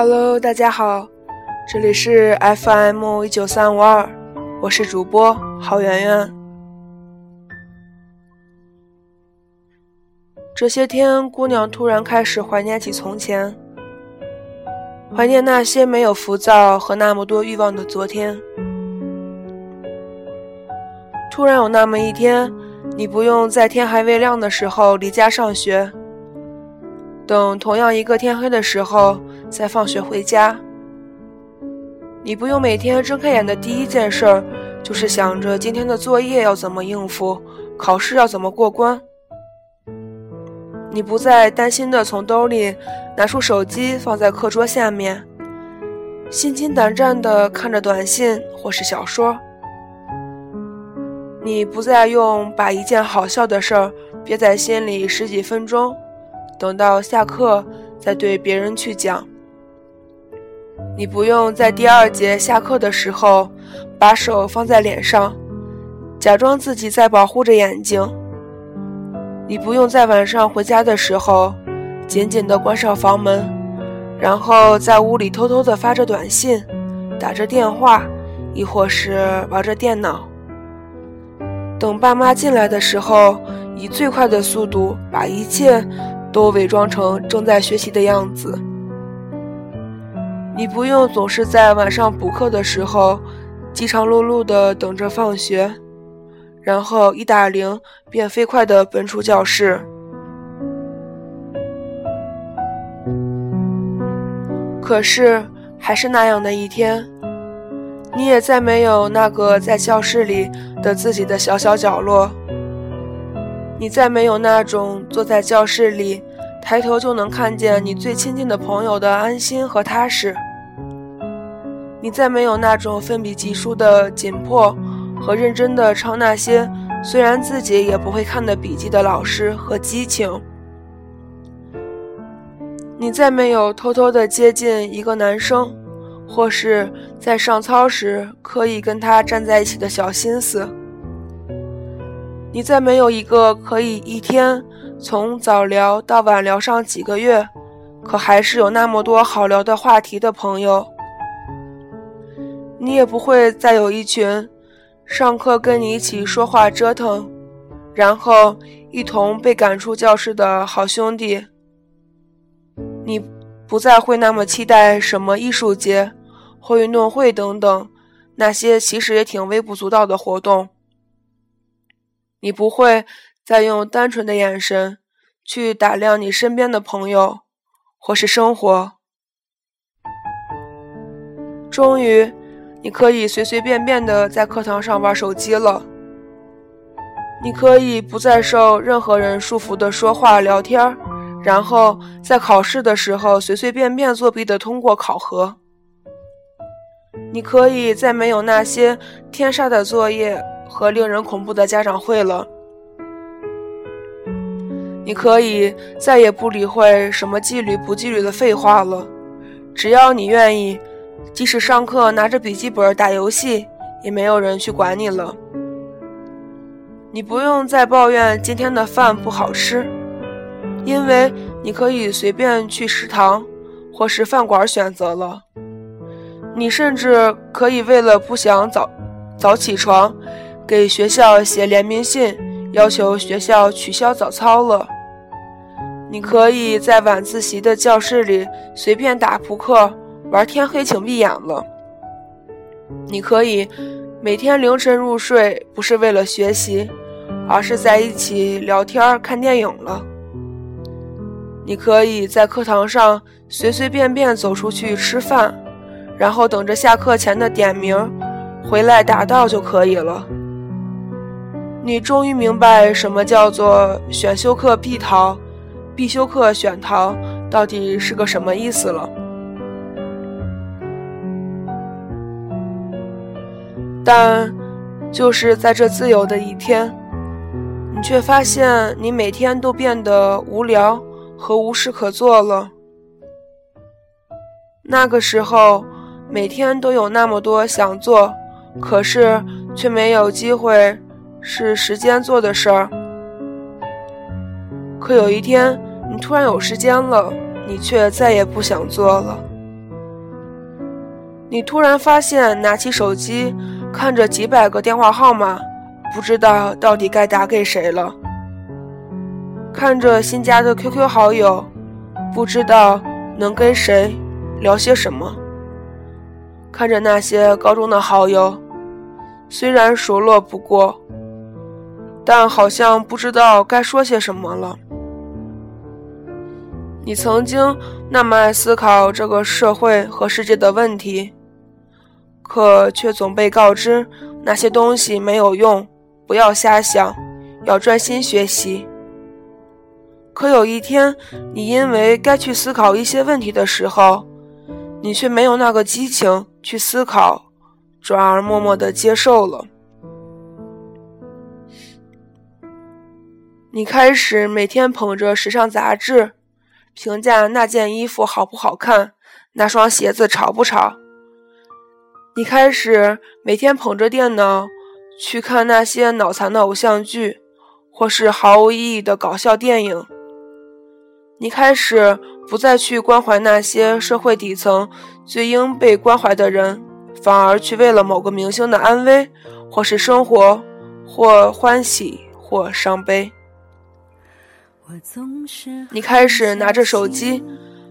Hello，大家好，这里是 FM 一九三五二，我是主播郝圆圆。这些天，姑娘突然开始怀念起从前，怀念那些没有浮躁和那么多欲望的昨天。突然有那么一天，你不用在天还未亮的时候离家上学。等同样一个天黑的时候再放学回家，你不用每天睁开眼的第一件事儿就是想着今天的作业要怎么应付，考试要怎么过关。你不再担心的从兜里拿出手机放在课桌下面，心惊胆战的看着短信或是小说。你不再用把一件好笑的事儿憋在心里十几分钟。等到下课再对别人去讲。你不用在第二节下课的时候把手放在脸上，假装自己在保护着眼睛。你不用在晚上回家的时候紧紧地关上房门，然后在屋里偷偷地发着短信、打着电话，亦或是玩着电脑。等爸妈进来的时候，以最快的速度把一切。都伪装成正在学习的样子。你不用总是在晚上补课的时候，饥肠辘辘地等着放学，然后一打铃便飞快地奔出教室。可是，还是那样的一天，你也再没有那个在教室里的自己的小小角落。你再没有那种坐在教室里，抬头就能看见你最亲近的朋友的安心和踏实。你再没有那种奋笔疾书的紧迫和认真的抄那些虽然自己也不会看的笔记的老师和激情。你再没有偷偷的接近一个男生，或是在上操时刻意跟他站在一起的小心思。你再没有一个可以一天从早聊到晚聊上几个月，可还是有那么多好聊的话题的朋友。你也不会再有一群上课跟你一起说话折腾，然后一同被赶出教室的好兄弟。你不再会那么期待什么艺术节或运动会等等那些其实也挺微不足道的活动。你不会再用单纯的眼神去打量你身边的朋友或是生活。终于，你可以随随便便的在课堂上玩手机了。你可以不再受任何人束缚的说话聊天，然后在考试的时候随随便便作弊的通过考核。你可以再没有那些天杀的作业。和令人恐怖的家长会了。你可以再也不理会什么纪律不纪律的废话了，只要你愿意，即使上课拿着笔记本打游戏，也没有人去管你了。你不用再抱怨今天的饭不好吃，因为你可以随便去食堂或是饭馆选择了。你甚至可以为了不想早早起床。给学校写联名信，要求学校取消早操了。你可以在晚自习的教室里随便打扑克，玩天黑请闭眼了。你可以每天凌晨入睡，不是为了学习，而是在一起聊天看电影了。你可以在课堂上随随便便走出去吃饭，然后等着下课前的点名，回来答到就可以了。你终于明白什么叫做选修课必逃，必修课选逃到底是个什么意思了。但就是在这自由的一天，你却发现你每天都变得无聊和无事可做了。那个时候，每天都有那么多想做，可是却没有机会。是时间做的事儿，可有一天你突然有时间了，你却再也不想做了。你突然发现，拿起手机，看着几百个电话号码，不知道到底该打给谁了；看着新加的 QQ 好友，不知道能跟谁聊些什么；看着那些高中的好友，虽然熟络不过，但好像不知道该说些什么了。你曾经那么爱思考这个社会和世界的问题。可却总被告知那些东西没有用，不要瞎想，要专心学习。可有一天，你因为该去思考一些问题的时候，你却没有那个激情去思考，转而默默的接受了。你开始每天捧着时尚杂志，评价那件衣服好不好看，那双鞋子潮不潮。你开始每天捧着电脑去看那些脑残的偶像剧，或是毫无意义的搞笑电影。你开始不再去关怀那些社会底层最应被关怀的人，反而去为了某个明星的安危，或是生活，或欢喜，或伤悲。你开始拿着手机，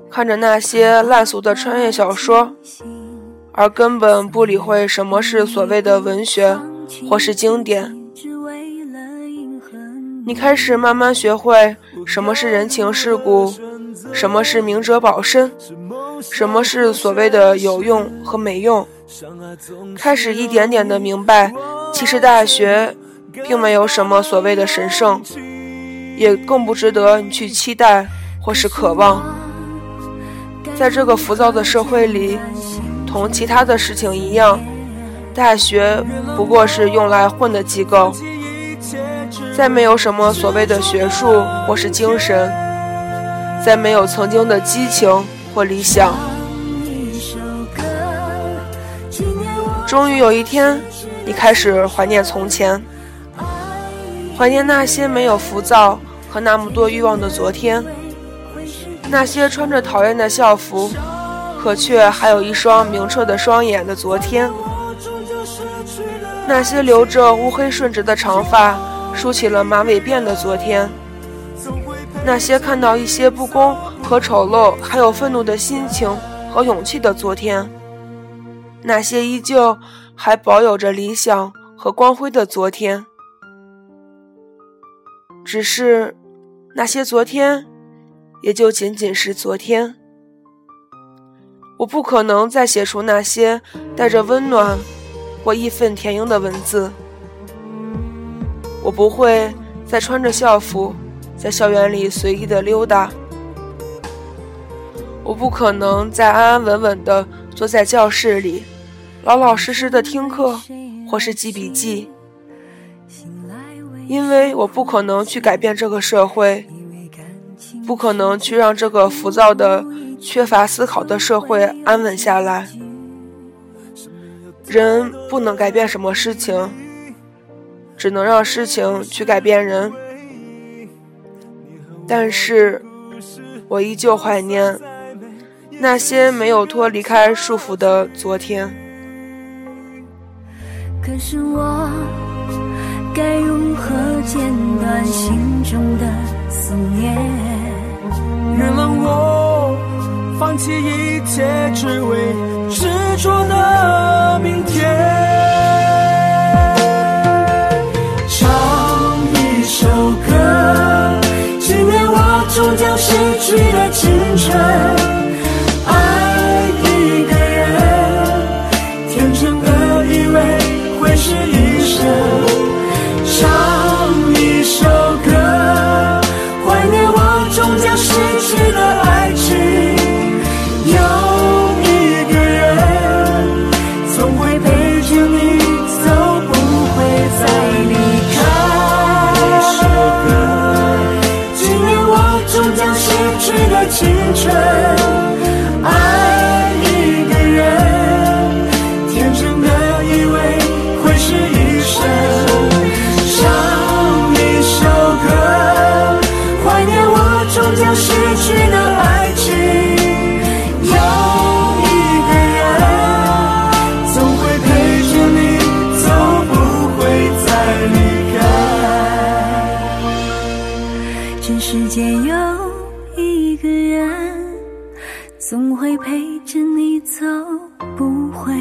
看着那些烂俗的穿越小说。而根本不理会什么是所谓的文学，或是经典。你开始慢慢学会什么是人情世故，什么是明哲保身，什么是所谓的有用和没用。开始一点点的明白，其实大学并没有什么所谓的神圣，也更不值得你去期待或是渴望。在这个浮躁的社会里。同其他的事情一样，大学不过是用来混的机构，再没有什么所谓的学术或是精神，再没有曾经的激情或理想。终于有一天，你开始怀念从前，怀念那些没有浮躁和那么多欲望的昨天，那些穿着讨厌的校服。可却还有一双明澈的双眼的昨天，那些留着乌黑顺直的长发、梳起了马尾辫的昨天，那些看到一些不公和丑陋还有愤怒的心情和勇气的昨天，那些依旧还保有着理想和光辉的昨天，只是那些昨天，也就仅仅是昨天。我不可能再写出那些带着温暖或义愤填膺的文字。我不会再穿着校服在校园里随意的溜达。我不可能再安安稳稳的坐在教室里，老老实实的听课或是记笔记。因为我不可能去改变这个社会，不可能去让这个浮躁的。缺乏思考的社会安稳下来，人不能改变什么事情，只能让事情去改变人。但是，我依旧怀念那些没有脱离开束缚的昨天。可是我该如何剪断心中的思念？原谅我。放弃一切，只为执着的明天。唱一首歌，纪念我终将逝去的青春。世间有一个人，总会陪着你走不回。